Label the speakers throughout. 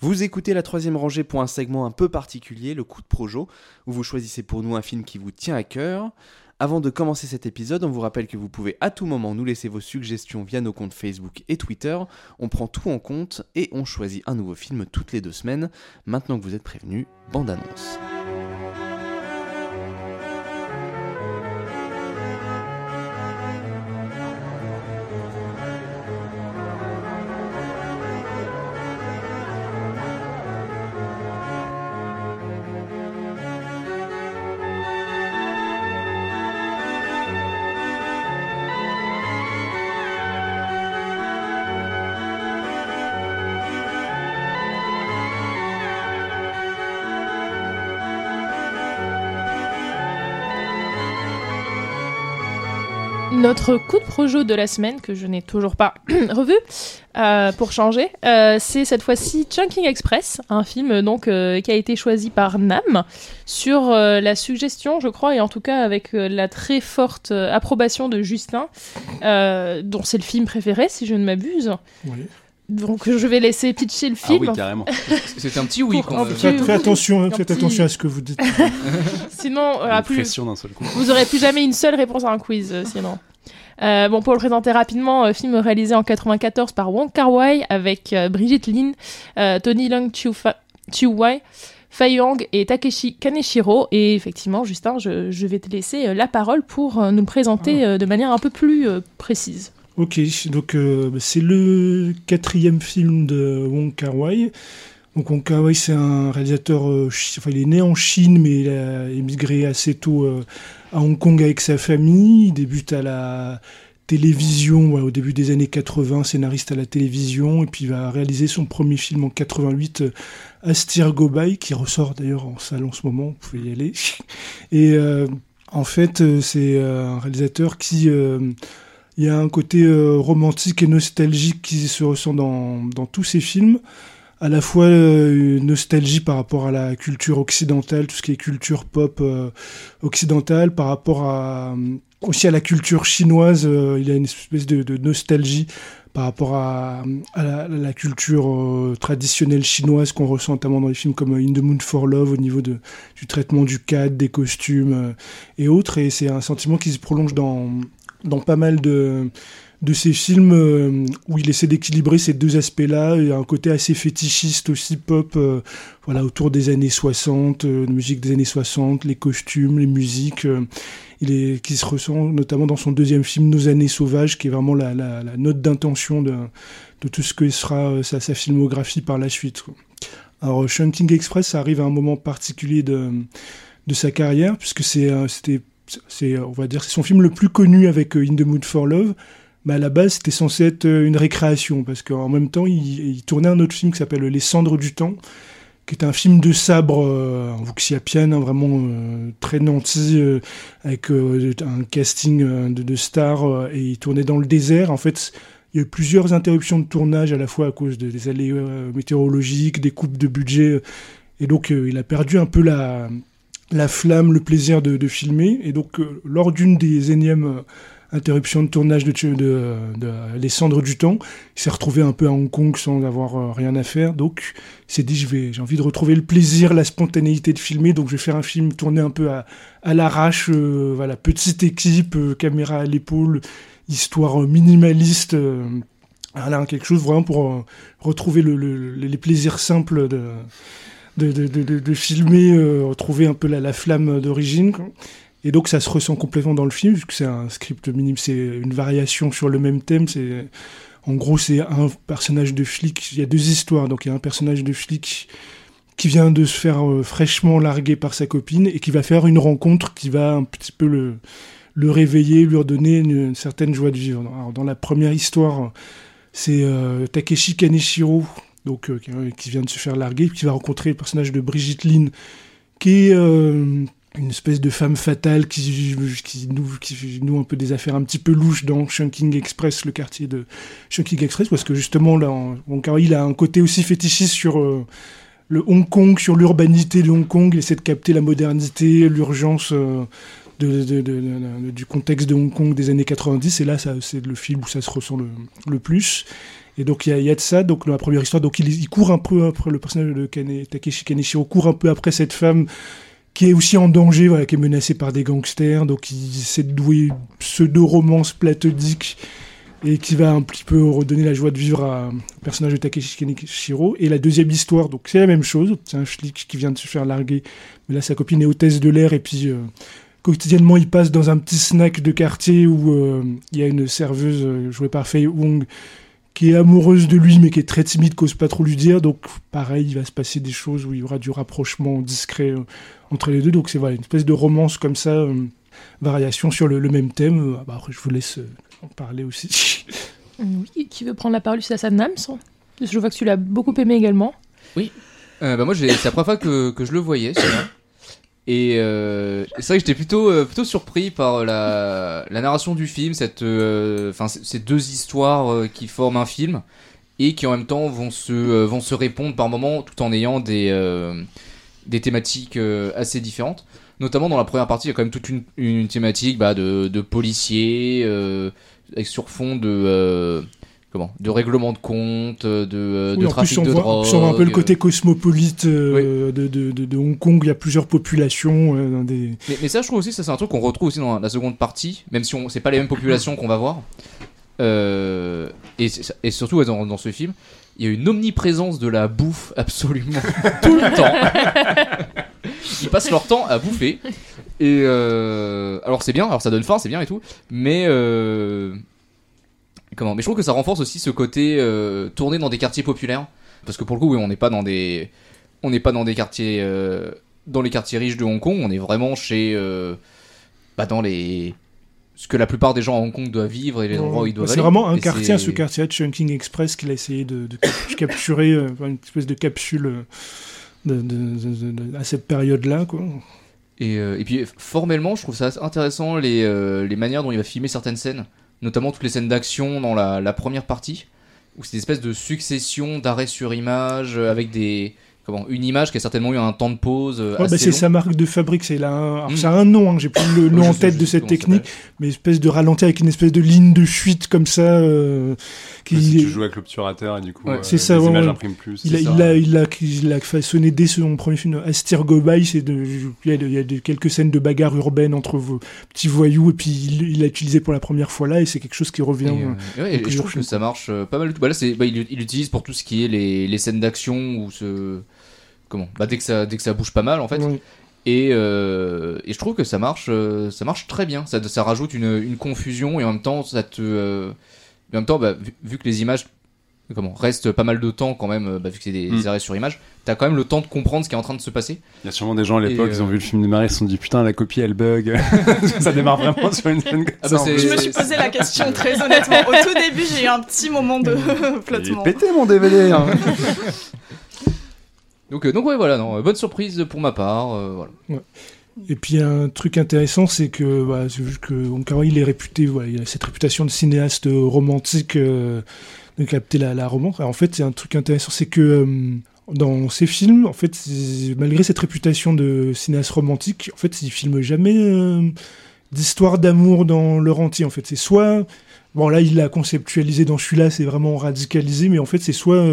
Speaker 1: Vous écoutez la troisième rangée pour un segment un peu particulier, le coup de projo, où vous choisissez pour nous un film qui vous tient à cœur. Avant de commencer cet épisode, on vous rappelle que vous pouvez à tout moment nous laisser vos suggestions via nos comptes Facebook et Twitter. On prend tout en compte et on choisit un nouveau film toutes les deux semaines. Maintenant que vous êtes prévenus, bande annonce.
Speaker 2: Notre coup de projo de la semaine, que je n'ai toujours pas revu, euh, pour changer, euh, c'est cette fois-ci Chunking Express, un film donc euh, qui a été choisi par Nam sur la suggestion, je crois, et en tout cas avec la très forte approbation de Justin, dont c'est le film préféré, si je ne m'abuse.
Speaker 3: Oui.
Speaker 2: Donc je vais laisser pitcher le film.
Speaker 1: Ah oui, carrément.
Speaker 4: C'est un petit oui.
Speaker 2: Pour
Speaker 3: Faites, faites attention, faites
Speaker 2: petit-
Speaker 3: attention à ce que vous dites.
Speaker 2: Sinon, euh,
Speaker 1: Une
Speaker 2: à plus,
Speaker 1: pression d'un seul coup.
Speaker 2: Vous aurez plus jamais une seule réponse à un quiz, euh, sinon. Euh, bon, pour le présenter rapidement, euh, film réalisé en 94 par Wong Kar Wai avec euh, Brigitte Lin, euh, Tony Leung Chiu Fa- Chiu Wai, Fei Yong et Takeshi Kaneshiro. Et effectivement, Justin, je, je vais te laisser euh, la parole pour euh, nous le présenter euh, de manière un peu plus euh, précise.
Speaker 3: Ok, donc euh, bah, c'est le quatrième film de Wong Kar Wai. Donc Wong Kar Wai, c'est un réalisateur, euh, enfin il est né en Chine, mais il a émigré assez tôt euh, à Hong Kong avec sa famille. Il débute à la télévision au début des années 80, scénariste à la télévision, et puis il va réaliser son premier film en 88, euh, Astir Gobai, qui ressort d'ailleurs en salle en ce moment, vous pouvez y aller. Et en fait, c'est un réalisateur qui... il y a un côté euh, romantique et nostalgique qui se ressent dans, dans tous ces films. À la fois euh, une nostalgie par rapport à la culture occidentale, tout ce qui est culture pop euh, occidentale, par rapport à, aussi à la culture chinoise. il y a une espèce de, nostalgie par rapport à, la, culture traditionnelle chinoise qu'on ressent notamment dans les films comme In the Mood for Love au niveau de, du traitement du cadre, des costumes et autres. Et c'est un sentiment qui se prolonge dans, dans pas mal de, de ces films euh, où il essaie d'équilibrer ces deux aspects-là. Il y a un côté assez fétichiste aussi, pop, euh, voilà, autour des années 60, euh, musique des années 60, les costumes, les musiques. euh, il qui se ressent notamment dans son deuxième film, Nos années sauvages, qui est vraiment la, note d'intention de, tout ce que sera sa, filmographie par la suite. Alors, Shunting Express, arrive à un moment particulier de, de sa carrière, puisque c'était, c'est, on va dire, c'est son film le plus connu avec euh, In the Mood for Love. Mais à la base, c'était censé être euh, une récréation, parce qu'en même temps, il, tournait un autre film qui s'appelle Les Cendres du Temps, qui est un film de sabre euh, en Vuxiapian, hein, vraiment euh, très nanti, avec un casting de, stars, et il tournait dans le désert. En fait, il y a eu plusieurs interruptions de tournage, à la fois à cause de- des allées météorologiques, des coupes de budget, et donc il a perdu un peu la, la flamme, le plaisir de, de filmer. Et donc, euh, lors d'une des énièmes euh, interruptions de tournage de, Les Cendres du Temps, il s'est retrouvé un peu à Hong Kong sans avoir euh, rien à faire. Donc, il s'est dit, j'ai envie de retrouver le plaisir, la spontanéité de filmer. Donc, je vais faire un film tourné un peu à, à l'arrache, euh, voilà, petite équipe, caméra à l'épaule, histoire minimaliste. voilà, quelque chose vraiment pour retrouver le, le- les plaisirs simples de, de, filmer, euh, retrouver un peu la, la flamme d'origine. Et donc ça se ressent complètement dans le film, puisque c'est un script minime, c'est une variation sur le même thème. C'est En gros, c'est un personnage de flic, il y a deux histoires, donc il y a un personnage de flic qui vient de se faire euh, fraîchement larguer par sa copine et qui va faire une rencontre qui va un petit peu le, le réveiller, lui redonner une, une certaine joie de vivre. Alors, dans la première histoire, c'est euh, Takeshi Kaneshiro, donc, euh, qui, qui vient de se faire larguer, qui va rencontrer le personnage de Brigitte Lin, qui est euh, une espèce de femme fatale qui, qui, noue, un peu des affaires un petit peu louches dans Chunking Express, le quartier de Chunking Express, parce que justement, là, il a un côté aussi fétichiste sur euh, le Hong Kong, sur l'urbanité de Hong Kong, il essaie de capter la modernité, l'urgence euh, du contexte de Hong Kong des années 90, et là, c'est le film où ça se ressent le plus. Et donc il y, a- de ça, donc la première histoire, donc il, court un peu après le personnage de Takeshi Kaneshiro court un peu après cette femme qui est aussi en danger, voilà, qui est menacée par des gangsters, donc il douer une pseudo-romance platonique et qui va un petit peu redonner la joie de vivre à- au personnage de Takeshi Kaneshiro. Et la deuxième histoire, donc c'est la même chose, c'est un flic qui vient de se faire larguer, mais là sa copine est hôtesse de l'air et puis euh, quotidiennement il passe dans un petit snack de quartier où euh, il y a une serveuse euh, jouée par Faye Wong qui est amoureuse de lui mais qui est très timide, qu'ose pas trop lui dire. Donc pareil, il va se passer des choses où il y aura du rapprochement discret euh, entre les deux. Donc c'est voilà, une espèce de romance comme ça, euh, variation sur le, le même thème. Euh, bah, après je vous laisse euh, en parler aussi.
Speaker 2: Oui, qui veut prendre la parole C'est Hassan Nams. Je vois que tu l'as beaucoup aimé également.
Speaker 4: Euh, bah moi, c'est la première fois que, que je le voyais. Et euh, c'est vrai que j'étais plutôt, euh, plutôt surpris par la, la narration du film, cette, euh, enfin, ces deux histoires euh, qui forment un film et qui en même temps vont se, euh, vont se répondre par moments tout en ayant des, euh, des thématiques assez différentes. Notamment dans la première partie, il y a quand même toute une, une thématique bah, de, de policiers, avec sur fond de, comment, de règlement de compte, de, euh, de
Speaker 3: Oui, en
Speaker 4: trafic
Speaker 3: plus, on
Speaker 4: de
Speaker 3: voit,
Speaker 4: drogue.
Speaker 3: en on voit un peu le
Speaker 4: euh,
Speaker 3: côté cosmopolite euh, de, de, de, de Hong Kong. Il y a plusieurs populations. euh, des...
Speaker 4: Mais, mais ça, je trouve aussi, ça c'est un truc qu'on retrouve aussi dans la seconde partie, même si on c'est pas les mêmes populations qu'on va voir. Euh, et, surtout dans, dans ce film, il y a une omniprésence de la bouffe absolument tout le temps. Ils passent leur temps à bouffer. Et euh, alors c'est bien, alors ça donne faim, c'est bien et tout, mais euh, comment. Mais je trouve que ça renforce aussi ce côté euh, tourné dans des quartiers populaires, parce que pour le coup, oui, on n'est pas dans des, on n'est pas dans des quartiers, euh, dans les quartiers riches de Hong Kong, on est vraiment chez, euh, bah, dans les, ce que la plupart des gens à Hong Kong doivent vivre et les endroits où ils doivent
Speaker 3: c'est vraiment un
Speaker 4: Et
Speaker 3: quartier, ce quartier de Chunking Express qu'il a essayé de, de cap- capturer, euh, une espèce de capsule de, de- à cette période-là. quoi.
Speaker 4: Et, euh, et puis formellement, je trouve ça intéressant les, euh, les manières dont il va filmer certaines scènes, notamment toutes les scènes d'action dans la, première partie, où c'est des espèces de succession d'arrêts sur image euh, avec des comment une image qui a certainement eu un temps de pause euh,
Speaker 3: Ouais, bah, c'est sa marque de fabrique, c'est là. un- alors,
Speaker 4: Mm.
Speaker 3: c'est un nom, hein, j'ai plus le nom en
Speaker 4: sais-
Speaker 3: tête de cette
Speaker 4: ça
Speaker 3: technique, mais espèce de ralenti avec une espèce de ligne de fuite comme ça. euh, qui,
Speaker 5: Si tu joues avec l'obturateur et du coup,
Speaker 4: Ouais,
Speaker 5: euh,
Speaker 3: c'est ça,
Speaker 5: les
Speaker 3: ouais,
Speaker 5: images
Speaker 3: ouais.
Speaker 5: impriment plus.
Speaker 3: Il a,
Speaker 5: ça.
Speaker 3: il, a, il, a, il a façonné dès son premier film Astir Gobai, c'est de, il y a, de- il y a de- quelques scènes de bagarre urbaine entre vos petits voyous et puis il l'a utilisé pour la première fois là et c'est quelque chose qui
Speaker 4: Et,
Speaker 3: revient.
Speaker 4: euh, ouais, et je trouve que ça marche euh, pas mal du tout. Bah là, c'est, bah, il il l'utilise pour tout ce qui est les, les scènes d'action ou ce comment bah dès que ça dès que ça bouge pas mal en fait. Et, euh, et je trouve que ça marche, euh, ça marche très bien. Ça, ça rajoute une, une confusion et en même temps, ça te, euh, en même temps, bah, vu, vu que les images, comment, restent pas mal de temps quand même, bah, vu que c'est des,
Speaker 5: Mm.
Speaker 4: arrêts sur image, t'as quand même le temps de comprendre ce qui est en train de se passer.
Speaker 5: Il y a sûrement des gens à l'époque, ils ont
Speaker 4: euh,
Speaker 5: vu le film démarrer, ils se sont dit putain, la copie elle bug. ça démarre vraiment sur une scène
Speaker 4: Ah bah.
Speaker 6: Je me suis posé la question très honnêtement. Au tout début, j'ai eu un petit moment de
Speaker 5: Il
Speaker 6: flottement.
Speaker 5: est pété mon DVD. hein.
Speaker 4: Donc, euh, donc ouais, voilà, euh, bonne surprise pour ma part. euh.
Speaker 3: Et puis un truc intéressant, c'est que voilà, c'est que il est réputé, voilà, il a cette réputation de cinéaste romantique, euh, de capter la, la romance. En fait, c'est un truc intéressant, c'est que dans ses films, en fait, malgré cette réputation de cinéaste romantique, en fait, il filme jamais euh, d'histoire d'amour dans leur entier. En fait, c'est soit Bon, là, il l'a conceptualisé dans celui-là, c'est vraiment radicalisé, mais en fait, c'est soit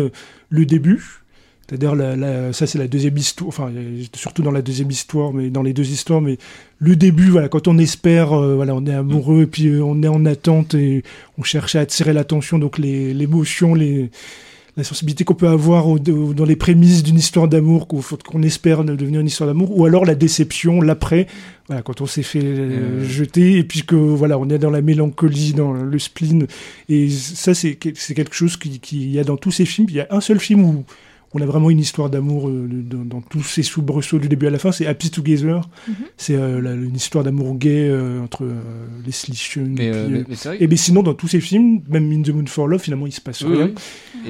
Speaker 3: le début, c'est-à-dire, la, la- ça, c'est la deuxième histoire, enfin, surtout dans la deuxième histoire, mais dans les deux histoires, mais le début, voilà, quand on espère, euh, voilà, on est amoureux, et puis euh, on est en attente, et on cherche à attirer l'attention, donc les- l'émotion, les, la sensibilité qu'on peut avoir au- au- dans les prémices d'une histoire d'amour, qu'on espère de devenir une histoire d'amour, ou alors la déception, l'après, voilà, quand on s'est fait euh,
Speaker 4: Euh.
Speaker 3: jeter, et puis que voilà, on est dans la mélancolie, dans le spleen, et ça, c'est quelque chose qui, qui y a dans tous ces films. Il y a un seul film où on a vraiment une histoire d'amour euh, dans, dans tous ces soubresauts du début à la fin, c'est Happy Together.
Speaker 2: Mhm.
Speaker 3: C'est euh, une histoire d'amour gay euh, entre euh, Leslie Cheung
Speaker 4: Mais,
Speaker 3: et, puis,
Speaker 4: mais,
Speaker 3: euh,
Speaker 4: mais c'est vrai.
Speaker 3: et ben sinon, dans tous ces films, même In the Moon for Love, finalement, il se passe
Speaker 4: Oui,
Speaker 3: rien.
Speaker 4: oui.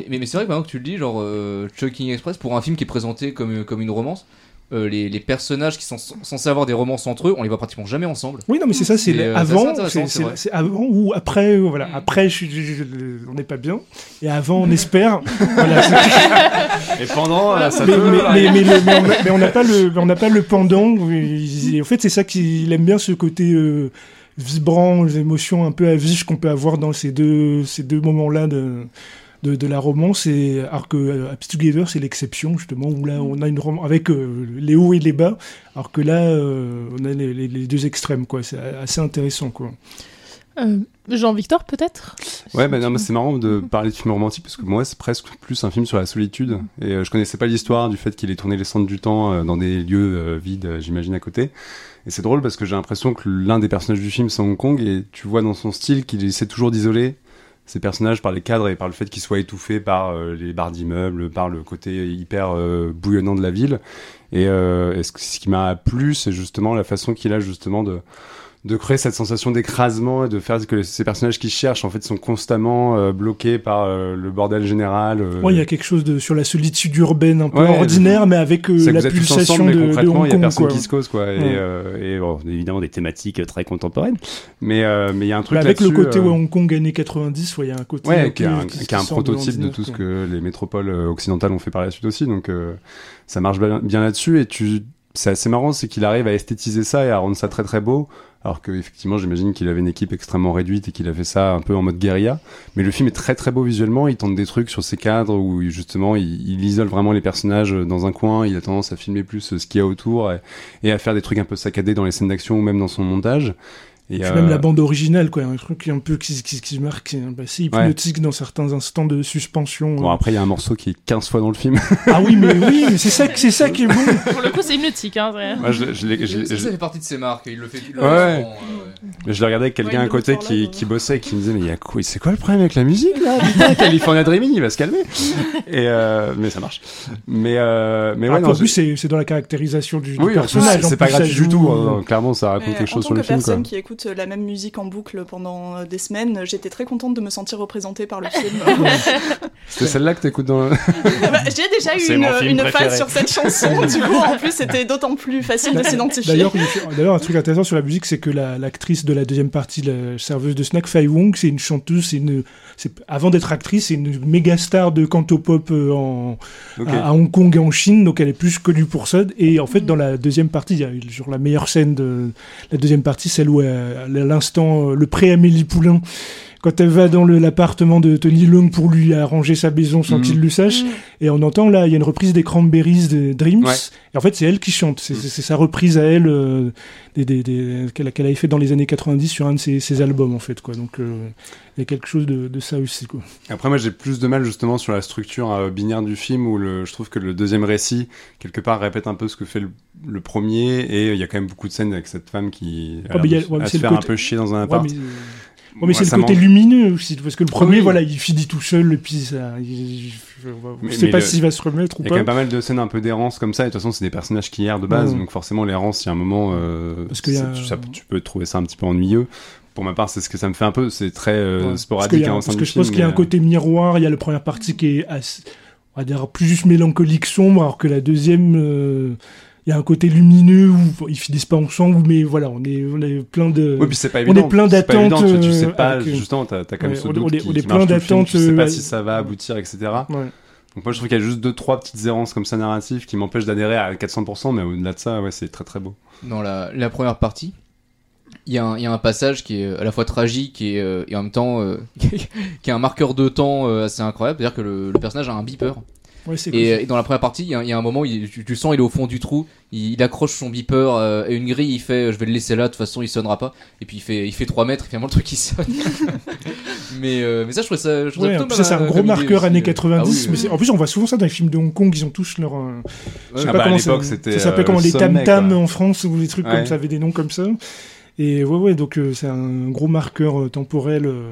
Speaker 4: Et- mais, mais c'est vrai que maintenant que tu le dis, genre euh, Chucking Express, pour un film qui est présenté comme, comme une romance, euh, les, les personnages qui sont censés avoir des romances entre eux, on les voit pratiquement jamais ensemble.
Speaker 3: Oui, non, mais c'est ça, c'est
Speaker 4: euh,
Speaker 3: avant, c'est- ou après, euh, voilà.
Speaker 4: Mm.
Speaker 3: Après, je, je- je- on n'est pas bien, et avant, on espère. voilà,
Speaker 5: Et pendant, là, ça
Speaker 3: mais,
Speaker 5: peut.
Speaker 3: mais,
Speaker 5: là,
Speaker 3: mais, mais le- mais on a- mais on n'a pas le, on n'a pas le pendant. Et en fait, c'est ça qu'il aime bien, ce côté euh, vibrant, les émotions un peu à vif qu'on peut avoir dans ces deux, ces deux moments-là de, de, de la romance, et, alors que euh, Happy Together, c'est l'exception, justement, où là, on a une romance avec euh, les hauts et les bas, alors que là, euh, on a les, les- les deux extrêmes, quoi. C'est assez intéressant, quoi.
Speaker 2: Euh, Jean-Victor, peut-être?
Speaker 5: Ouais, bah non, mais c'est marrant de parler de film romantique parce que moi, c'est presque plus un film sur la solitude. Et euh, je connaissais pas l'histoire du fait qu'il ait tourné les centres du temps euh, dans des lieux euh, vides, euh, j'imagine, à côté. Et c'est drôle parce que j'ai l'impression que l'un des personnages du film, c'est Hong Kong, et tu vois dans son style qu'il essaie toujours d'isoler ces personnages par les cadres et par le fait qu'ils soient étouffés par euh, les barres d'immeubles, par le côté hyper euh, bouillonnant de la ville. Et, euh, et ce, ce qui m'a plu, c'est justement la façon qu'il a justement de de créer cette sensation d'écrasement et de faire que ces personnages qui cherchent en fait sont constamment euh, bloqués par euh, le bordel général. euh,
Speaker 3: Ouais, il y a quelque chose de, sur la solitude urbaine un peu
Speaker 5: Ouais,
Speaker 3: ordinaire, mais avec euh, la pulsation
Speaker 5: ensemble,
Speaker 3: de, Hong
Speaker 5: il y a
Speaker 3: Kong,
Speaker 5: personne
Speaker 3: quoi.
Speaker 5: qui se cause, quoi. Et,
Speaker 3: Ouais.
Speaker 5: euh, et bon, évidemment, des thématiques très contemporaines. Mais euh, mais il y a un truc
Speaker 3: Bah, avec le côté Hong Kong années 90, ouais, il y a un côté.
Speaker 5: Ouais, qui est un,
Speaker 3: qui-
Speaker 5: qui est
Speaker 3: qui
Speaker 5: un
Speaker 3: sort de
Speaker 5: prototype de tout ce que les métropoles occidentales ont fait par la suite aussi. Donc euh, ça marche bien, bien là-dessus. Et tu, c'est assez marrant, c'est qu'il arrive à esthétiser ça et à rendre ça très très beau. Alors que effectivement, j'imagine qu'il avait une équipe extrêmement réduite et qu'il a fait ça un peu en mode guérilla. Mais le film est très très beau visuellement. Il tente des trucs sur ses cadres où justement il, isole vraiment les personnages dans un coin. Il a tendance à filmer plus ce qu'il y a autour et, et à faire des trucs un peu saccadés dans les scènes d'action ou même dans son montage. Et,
Speaker 3: Puis
Speaker 5: euh,
Speaker 3: même la bande originale, quoi, un truc un peu qui, qui, qui se marque, c'est bah, hypnotique dans certains instants de suspension.
Speaker 5: Bon, après, il y a un morceau qui est 15 fois dans le film.
Speaker 3: Ah oui, mais oui, mais c'est ça, c'est ça qui est bon.
Speaker 2: Pour le coup, c'est hypnotique. Hein,
Speaker 5: Moi, je, je
Speaker 4: Ça,
Speaker 5: je-
Speaker 4: ça fait partie de ses marques, il le fait. il le
Speaker 5: Ouais.
Speaker 4: euh, ouais.
Speaker 5: je l'ai regardé avec quelqu'un
Speaker 6: Ouais,
Speaker 5: à côté
Speaker 6: le
Speaker 5: qui,
Speaker 6: là,
Speaker 5: qui bossait et qui me disait mais il y a quoi c'est quoi le problème avec la musique là? Putain California Dreaming il va se calmer et euh, mais ça marche mais euh, mais ouais
Speaker 3: Ah,
Speaker 5: non,
Speaker 3: en plus, c'est c'est dans la caractérisation du, du
Speaker 5: oui en plus,
Speaker 3: personnage.
Speaker 5: c'est pas gratuit du tout
Speaker 3: euh,
Speaker 5: hein. clairement ça raconte quelque chose sur le film quoi
Speaker 6: la même musique en boucle pendant euh, des semaines, j'étais très contente de me sentir représentée par le film.
Speaker 5: c'est celle-là que t'écoutes dans le...
Speaker 6: Bah, J'ai déjà eu une, une phase sur cette chanson, du coup en plus c'était d'autant plus facile de s'identifier.
Speaker 3: D'ailleurs, il- d'ailleurs, un truc intéressant sur la musique, c'est que la- l'actrice de la deuxième partie, la serveuse de snack, Fai Wong, c'est une chanteuse, c'est une, c'est- avant d'être actrice, c'est une méga star de cantopop euh, en, à, à Hong Kong et en Chine, donc elle est plus connue pour ça. Et en fait, dans la deuxième partie, il y a eu genre la meilleure scène de la deuxième partie, celle où elle- l'instant, euh, le pré-Amélie Poulain, quand elle va dans l'appartement de Tony Leung pour lui arranger sa maison sans
Speaker 5: Mhm.
Speaker 3: qu'il le sache,
Speaker 2: Mm.
Speaker 3: et on entend là, il y a une reprise des Cranberries de Dreams.
Speaker 5: Ouais.
Speaker 3: Et en fait, c'est elle qui chante. C'est
Speaker 5: Mm.
Speaker 3: sa reprise à elle euh, des, des, des- qu'elle qu'elle avait fait dans les années 90 sur un de ses, ses albums, en fait. Quoi. Donc, euh, il y a quelque chose de, de ça aussi. Quoi.
Speaker 5: Après, moi, j'ai plus de mal justement sur la structure euh, binaire du film où le, je trouve que le deuxième récit, quelque part, répète un peu ce que fait le, le premier. Et il y a quand même beaucoup de scènes avec cette femme qui a
Speaker 3: Oh, a- ouais,
Speaker 5: à
Speaker 3: c'est
Speaker 5: se faire
Speaker 3: côté-
Speaker 5: un peu chier dans un
Speaker 3: Ouais,
Speaker 5: appart.
Speaker 3: mais, mais
Speaker 5: Moi,
Speaker 3: c'est le côté lumineux aussi. Parce que le premier,
Speaker 5: oui.
Speaker 3: voilà, il finit tout seul. Et puis, ça, il- ne sais
Speaker 5: mais
Speaker 3: pas
Speaker 5: le-
Speaker 3: s'il va se remettre ou
Speaker 5: Il y a quand
Speaker 3: pas.
Speaker 5: même pas mal de scènes un peu d'errance comme ça, et de toute façon, c'est des personnages qui errent de base, donc forcément, l'errance, il y a un moment, euh,
Speaker 3: Parce y a-
Speaker 5: tu, ça- tu peux trouver ça un petit peu ennuyeux. Pour ma part, c'est ce que ça me fait un peu, c'est très euh,
Speaker 3: Ouais.
Speaker 5: Sporadique
Speaker 3: a-
Speaker 5: hein,
Speaker 3: parce que je pense qu'il y a un
Speaker 5: euh,
Speaker 3: côté miroir. Il y a la première partie qui est assez, on va dire, plus juste mélancolique, sombre, alors que la deuxième, euh, il y a un côté lumineux où ils finissent pas ensemble, mais voilà, on est, on est plein de.
Speaker 5: Oui, puis c'est pas
Speaker 3: on est
Speaker 5: évident.
Speaker 3: plein
Speaker 5: évident,
Speaker 3: d'attentes,
Speaker 5: Tu, tu sais
Speaker 3: euh,
Speaker 5: pas,
Speaker 3: avec, euh,
Speaker 5: justement, t'as as quand même
Speaker 3: ouais,
Speaker 5: ce
Speaker 3: on est-
Speaker 5: doute
Speaker 3: on est-
Speaker 5: qui,
Speaker 3: on est
Speaker 5: qui
Speaker 3: plein d'attentes,
Speaker 5: Tu sais
Speaker 3: euh,
Speaker 5: pas
Speaker 3: ouais.
Speaker 5: si ça va aboutir, etc.
Speaker 3: Ouais.
Speaker 5: Donc moi, je trouve qu'il y a juste deux, trois petites errances comme ça narratives qui m'empêchent d'adhérer à 400%, mais au-delà de ça, ouais, c'est très très beau.
Speaker 4: Dans la, la première partie, il y, a un- il y a un passage qui est à la fois tragique et, euh, et en même temps euh, qui est un marqueur de temps euh, assez incroyable. C'est-à-dire que le, le personnage a un beeper.
Speaker 3: Ouais,
Speaker 4: Et, et dans la première partie, il y, a- il y a un moment où il- tu, tu sens il est au fond du trou, il, il accroche son beeper euh, à une grille, il fait je vais le laisser là, de toute façon il sonnera pas. Et puis il fait, il fait 3 mètres, et finalement le truc il sonne. mais, euh, mais ça je trouvais ça. Je
Speaker 3: Ouais, ça, c'est un gros marqueur
Speaker 4: aussi.
Speaker 3: années
Speaker 4: Ah
Speaker 3: 90.
Speaker 4: oui,
Speaker 3: mais
Speaker 4: oui,
Speaker 3: c'est-
Speaker 4: oui.
Speaker 3: En plus, on voit souvent ça dans les films de Hong Kong. Ils ont tous leur. euh, je sais
Speaker 5: Ah
Speaker 3: pas
Speaker 5: bah,
Speaker 3: comment ça,
Speaker 5: c'était,
Speaker 3: ça s'appelait
Speaker 5: euh,
Speaker 3: comment les tam-tam
Speaker 5: quoi.
Speaker 3: en France ou des trucs
Speaker 5: Ouais.
Speaker 3: comme ça avaient des noms comme ça. Et ouais, ouais, donc euh, c'est un gros marqueur euh, temporel euh,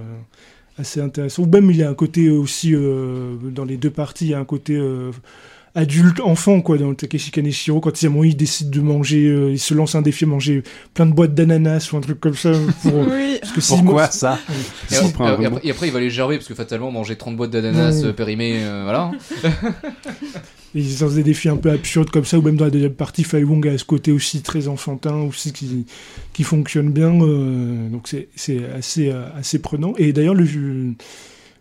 Speaker 3: assez intéressant. Ou même il y a un côté aussi euh, dans les deux parties, il y a un côté euh, adulte enfant quoi dans le Takeshi Kaneshiro quand il, il décide de manger, euh, il se lance un défi à manger plein de boîtes d'ananas ou un truc comme ça. Pour,
Speaker 6: Oui.
Speaker 3: parce que si-
Speaker 5: Pourquoi ça
Speaker 4: Et,
Speaker 5: Si.
Speaker 4: après, et il va les gerber parce que fatalement manger 30 boîtes d'ananas
Speaker 3: Ouais.
Speaker 4: euh, périmées, euh, voilà.
Speaker 3: Ils lancent des défis un peu absurdes comme ça, ou même dans la deuxième partie, Fai Wong a ce côté aussi très enfantin, aussi qui, qui fonctionne bien. euh, donc c'est assez, euh, assez prenant. Et d'ailleurs, le,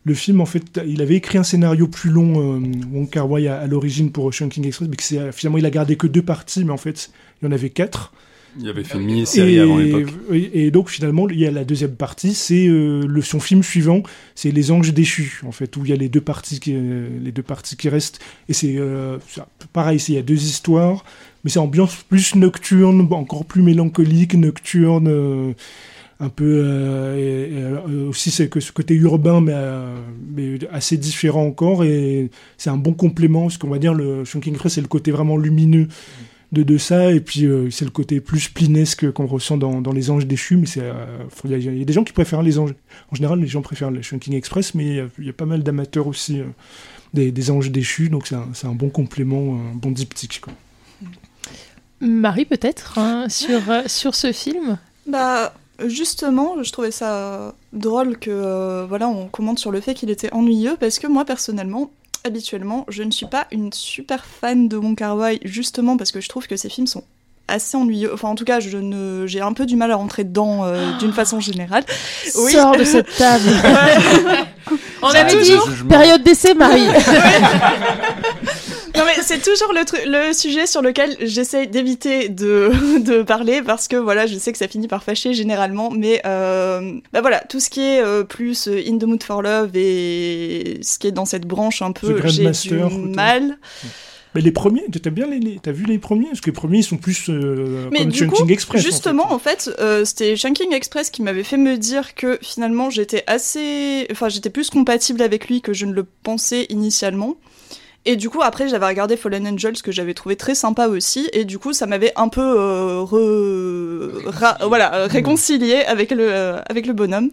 Speaker 3: le film, en fait, il avait écrit un scénario plus long, euh, Wong Kar Wai, à, l'origine pour Chunking Express, mais que finalement, il a gardé que deux parties, mais en fait, il y en avait quatre.
Speaker 5: Il avait fait une mini-série avant l'époque.
Speaker 3: Et, et donc finalement, il y a la deuxième partie, c'est euh, le son film suivant, c'est Les Anges déchus, en fait, où il y a les deux parties qui, euh, les deux parties qui restent. Et c'est euh, pareil, il y a deux histoires, mais c'est ambiance plus nocturne, encore plus mélancolique, nocturne. euh, un peu euh, et- euh, aussi c'est que ce côté urbain mais, euh, mais assez différent encore et c'est un bon complément parce qu'on va dire le Shrinking Express c'est le côté vraiment lumineux de, de ça et puis euh, c'est le côté plus plinesque qu'on ressent dans, dans les anges déchus mais c'est euh, il y, a- il y a des gens qui préfèrent les anges en général les gens préfèrent le Shrinking Express mais il y a, il y a pas mal d'amateurs aussi euh, des, des anges déchus donc c'est un, c'est un bon complément un bon diptyque quoi.
Speaker 2: Marie, peut-être, hein, sur, sur ce film?
Speaker 6: Bah, justement, je trouvais ça drôle que, euh, voilà, on commente sur le fait qu'il était ennuyeux, parce que moi, personnellement, habituellement, je ne suis pas une super fan de Wong Kar Wai, justement parce que je trouve que ses films sont assez ennuyeux. Enfin, en tout cas, je ne, j'ai un peu du mal à rentrer dedans euh, d'une façon générale. Oui.
Speaker 2: Sors de cette table On dit
Speaker 6: toujours-
Speaker 2: période d'essai, Marie
Speaker 6: Non mais c'est toujours le, tru- le sujet sur lequel j'essaye d'éviter de, de parler parce que voilà, je sais que ça finit par fâcher généralement, mais euh, bah voilà, tout ce qui est euh, plus euh, In the Mood for Love et ce qui est dans cette branche un
Speaker 3: The
Speaker 6: peu, j'ai du mal.
Speaker 3: mais les premiers t'as bien les, les- t'as vu les premiers? Parce que les premiers ils sont plus euh,
Speaker 6: Mais
Speaker 3: comme
Speaker 6: du
Speaker 3: Shrinking
Speaker 6: coup,
Speaker 3: Express en fait.
Speaker 6: Justement, en fait, euh, c'était Shanking Express qui m'avait fait me dire que finalement j'étais assez. Enfin, j'étais plus compatible avec lui que je ne le pensais initialement. Et du coup, après, j'avais regardé Fallen Angels que j'avais trouvé très sympa aussi. Et du coup, ça m'avait un peu euh, re- ra- voilà, euh, réconcilié avec le, euh, avec le bonhomme.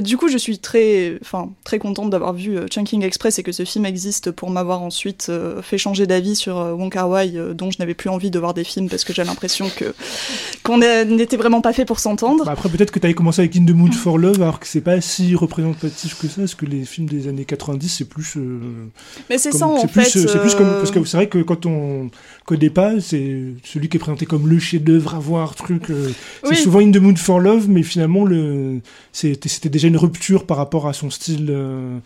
Speaker 6: Du coup, je suis très, enfin, très contente d'avoir vu euh, Chunking Express et que ce film existe pour m'avoir ensuite euh, fait changer d'avis sur euh, Wong Kar Wai, euh, dont je n'avais plus envie de voir des films parce que j'ai l'impression que qu'on n'était vraiment pas fait pour s'entendre.
Speaker 3: Bah après, peut-être que tu avais commencé avec In the Mood for Love, alors que c'est pas si représentatif que ça, parce que les films des années 90, c'est plus.
Speaker 6: Mais c'est ça en fait.
Speaker 3: c'est plus comme. Parce que c'est vrai que quand on connaît pas, c'est celui qui est présenté comme le chef-d'œuvre à voir, truc. c'est
Speaker 6: Oui.
Speaker 3: souvent In the Mood for Love, mais finalement, le, c'était, c'était déjà une rupture par rapport à son style. euh,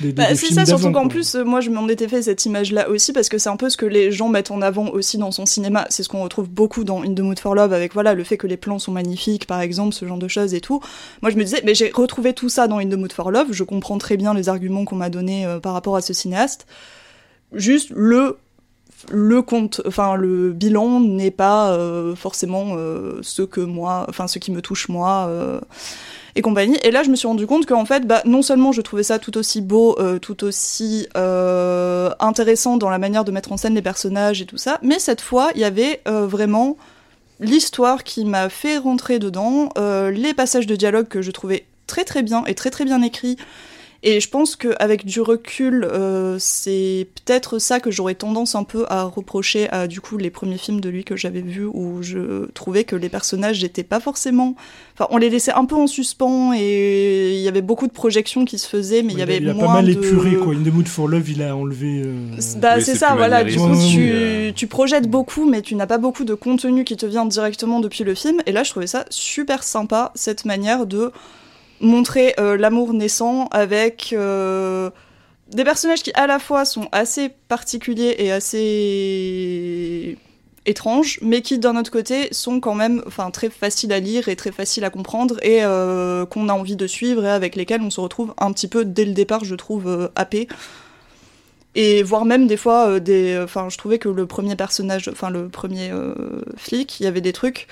Speaker 3: des,
Speaker 6: Bah,
Speaker 3: des
Speaker 6: c'est ça, surtout qu'en plus, euh, moi je m'en étais fait cette image-là aussi, parce que c'est un peu ce que les gens mettent en avant aussi dans son cinéma. C'est ce qu'on retrouve beaucoup dans In the Mood for Love, avec voilà, le fait que les plans sont magnifiques, par exemple, ce genre de choses et tout. Moi je me disais, mais j'ai retrouvé tout ça dans In the Mood for Love, je comprends très bien les arguments qu'on m'a donnés euh, par rapport à ce cinéaste. Juste le. Le compte, enfin le bilan n'est pas euh, forcément euh, ce que moi, enfin ce qui me touche moi. euh, et là, je me suis rendu compte qu'en fait, bah, non seulement je trouvais ça tout aussi beau, euh, tout aussi euh, intéressant dans la manière de mettre en scène les personnages et tout ça, mais cette fois, il y avait euh, vraiment l'histoire qui m'a fait rentrer dedans, les passages de dialogue que je trouvais très très bien et très très bien écrits. Et je pense qu'avec du recul, euh, c'est peut-être ça que j'aurais tendance un peu à reprocher à du coup les premiers films de lui que j'avais vus où je trouvais que les personnages n'étaient pas forcément Enfin, on les laissait un peu en suspens et il y avait beaucoup de projections qui se faisaient, mais il y avait
Speaker 3: il a
Speaker 6: moins
Speaker 3: pas mal
Speaker 6: de...
Speaker 3: épuré, quoi. In the Mood for Love, il a enlevé. euh,
Speaker 6: Bah,
Speaker 5: Oui,
Speaker 6: c'est ça, voilà. Du coup, tu,
Speaker 5: euh.
Speaker 6: tu projettes beaucoup, mais tu n'as pas beaucoup de contenu qui te vient directement depuis le film. Et là, je trouvais ça super sympa, cette manière de montrer euh, l'amour naissant avec euh, des personnages qui, à la fois, sont assez particuliers et assez étranges, mais qui d'un autre côté sont quand même très faciles à lire et très faciles à comprendre et euh, qu'on a envie de suivre et avec lesquels on se retrouve un petit peu dès le départ je trouve happé. Et voire même des fois des je trouvais que le premier personnage enfin le premier flic il y avait des trucs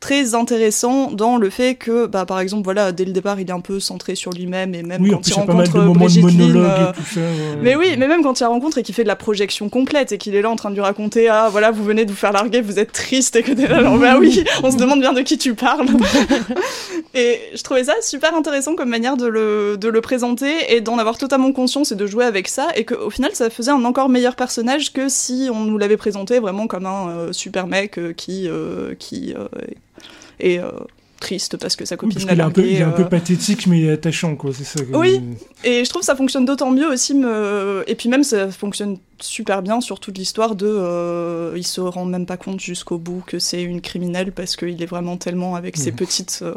Speaker 6: très intéressants dans le fait que bah par exemple voilà dès le départ il est un peu centré sur lui-même et même
Speaker 3: Oui,
Speaker 6: quand
Speaker 3: plus,
Speaker 6: il rencontre Brigitte Lynn, euh,
Speaker 3: ça.
Speaker 6: mais oui, mais même quand il la rencontre et qu'il fait de la projection complète et qu'il est là en train de lui raconter Ah voilà, vous venez de vous faire larguer, vous êtes triste et que t'es là, genre, bah oui, on se demande bien de qui tu parles. et je trouvais ça super intéressant comme manière de le, de le présenter et d'en avoir totalement conscience et de jouer avec ça et qu'au final ça faisait un encore meilleur personnage que si on nous l'avait présenté vraiment comme un euh, super mec euh, qui, euh, qui est euh, triste parce que sa copine l'a largué.
Speaker 3: il est un peu
Speaker 6: euh,
Speaker 3: pathétique, mais attachant, quoi. C'est ça.
Speaker 6: Oui. Et je trouve que ça fonctionne d'autant mieux aussi. Me... Et puis même, ça fonctionne super bien sur toute l'histoire de. euh, il se rend même pas compte jusqu'au bout que c'est une criminelle parce qu'il est vraiment tellement avec ses petites. euh,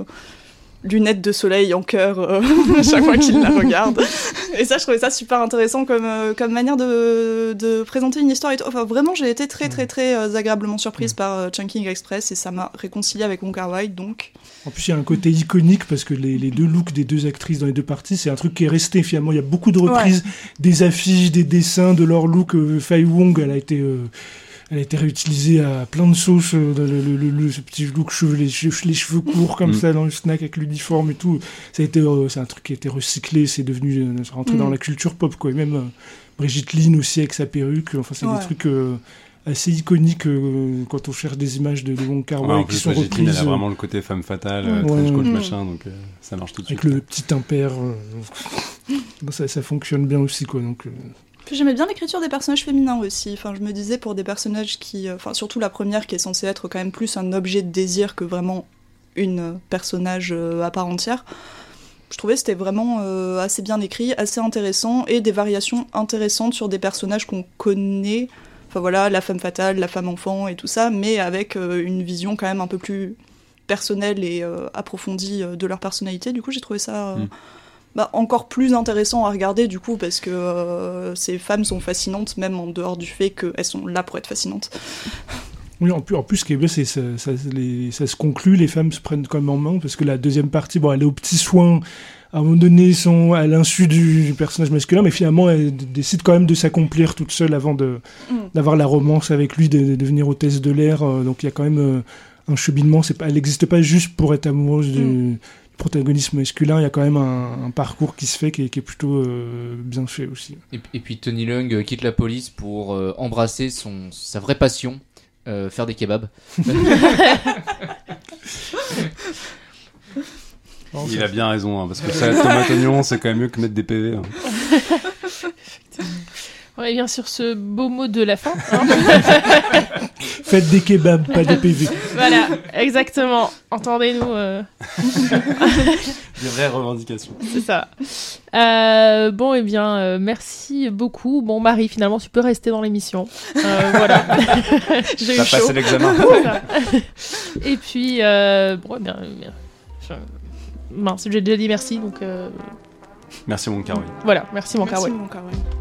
Speaker 6: lunettes de soleil en cœur euh, à chaque fois qu'il la regarde. Et ça, je trouvais ça super intéressant comme, euh, comme manière de, de présenter une histoire. Et tout. Enfin, vraiment, j'ai été très, très, très euh, agréablement surprise par euh, Chunking Express et ça m'a réconcilié avec Wong Kar Wai. Donc,
Speaker 3: En plus, il y a un côté iconique parce que les, les deux looks des deux actrices dans les deux parties, c'est un truc qui est resté finalement. Il y a beaucoup de reprises des affiches, des dessins de leur look. Fai Wong, elle a été. Euh, elle a été réutilisée à plein de sauces, euh, le, le- le- ce petit look cheveux, les, che- les cheveux courts comme
Speaker 5: Mm.
Speaker 3: ça dans le snack avec l'uniforme et tout. Ça a été, euh, c'est un truc qui a été recyclé, c'est devenu, euh, c'est rentré
Speaker 6: Mm.
Speaker 3: dans la culture pop quoi. Et même euh, Brigitte Lynn aussi avec sa perruque. Enfin, c'est
Speaker 6: Ouais.
Speaker 3: des trucs euh, assez iconiques euh, quand on cherche des images de, de Wong Kar
Speaker 5: Ouais,
Speaker 3: Wai qui sont
Speaker 5: Brigitte Lin, elle
Speaker 3: reprises.
Speaker 5: a
Speaker 3: euh,
Speaker 5: vraiment le côté femme fatale,
Speaker 2: Ouais.
Speaker 5: euh, trench coat,
Speaker 6: Ouais.
Speaker 5: machin, donc euh, ça marche tout de suite.
Speaker 3: avec le petit impair. euh, ça, ça fonctionne bien aussi, quoi. Donc, euh,
Speaker 6: j'aimais bien l'écriture des personnages féminins aussi. Enfin, je me disais pour des personnages qui, euh, enfin surtout la première qui est censée être quand même plus un objet de désir que vraiment une euh, personnage euh, à part entière. Je trouvais c'était vraiment assez bien écrit, assez intéressant et des variations intéressantes sur des personnages qu'on connaît. Enfin voilà, la femme fatale, la femme enfant et tout ça, mais avec une vision quand même un peu plus personnelle et approfondie de leur personnalité. Du coup, j'ai trouvé ça
Speaker 5: Mm.
Speaker 6: Bah, encore plus intéressant à regarder du coup parce que euh, ces femmes sont fascinantes même en dehors du fait qu'elles sont là pour être fascinantes.
Speaker 3: oui, en plus, en plus, ce qui est bien, c'est ça, ça, les- ça se conclut, les femmes se prennent quand même en main, parce que la deuxième partie, bon, elle est aux petits soins, à un moment donné, sont à l'insu du, personnage masculin, mais finalement, elle décide quand même de s'accomplir toute seule avant de
Speaker 6: Mm.
Speaker 3: d'avoir la romance avec lui, de, de devenir hôtesse de l'air. euh, donc il y a quand même euh, un cheminement. C'est pas, elle n'existe pas juste pour être amoureuse du protagonisme masculin. Il y a quand même un, un parcours qui se fait qui est, qui est plutôt euh, bien fait aussi.
Speaker 4: Et, et puis Tony Lung euh, quitte la police pour euh, embrasser son, sa vraie passion, euh, faire des kebabs.
Speaker 5: Il a bien raison, hein, parce que ça, tomate oignon, c'est quand même mieux que mettre des PV. hein.
Speaker 2: On revient sur ce beau mot de la fin. hein.
Speaker 3: Faites des kebabs, pas des PV.
Speaker 2: voilà, exactement. Entendez-nous, euh,
Speaker 5: Des vraies revendications.
Speaker 2: c'est ça. Euh, bon, eh bien, euh, merci beaucoup. Bon, Marie, finalement, tu peux rester dans l'émission. Euh, voilà. J'ai eu
Speaker 5: passé l'examen.
Speaker 2: Et puis, euh, bon, eh bien, bien, je- mince, j'ai déjà dit merci, donc euh,
Speaker 5: Merci mon Caroline.
Speaker 2: voilà, merci mon
Speaker 6: Merci,
Speaker 2: Carway.
Speaker 6: mon.